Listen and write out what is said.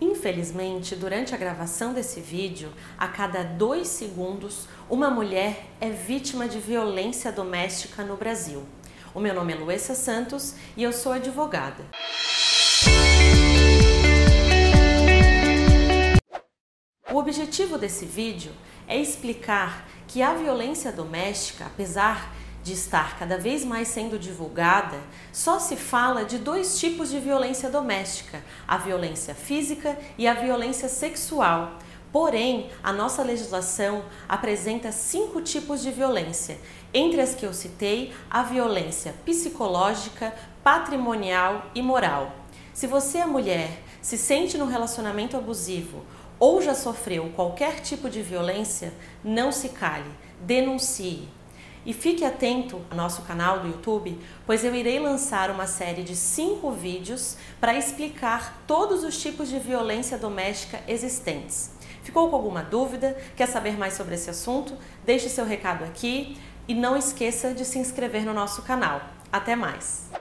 Infelizmente, durante a gravação desse vídeo, a cada dois segundos, uma mulher é vítima de violência doméstica no Brasil. O meu nome é Luessa Santos e eu sou advogada. O objetivo desse vídeo é explicar que a violência doméstica, apesar de estar cada vez mais sendo divulgada, só se fala de dois tipos de violência doméstica: a violência física e a violência sexual. Porém, a nossa legislação apresenta cinco tipos de violência, entre as que eu citei, a violência psicológica, patrimonial e moral. Se você é mulher, se sente num relacionamento abusivo ou já sofreu qualquer tipo de violência, não se cale, denuncie. E fique atento ao nosso canal do YouTube, pois eu irei lançar uma série de cinco vídeos para explicar todos os tipos de violência doméstica existentes. Ficou com alguma dúvida? Quer saber mais sobre esse assunto? Deixe seu recado aqui e não esqueça de se inscrever no nosso canal. Até mais!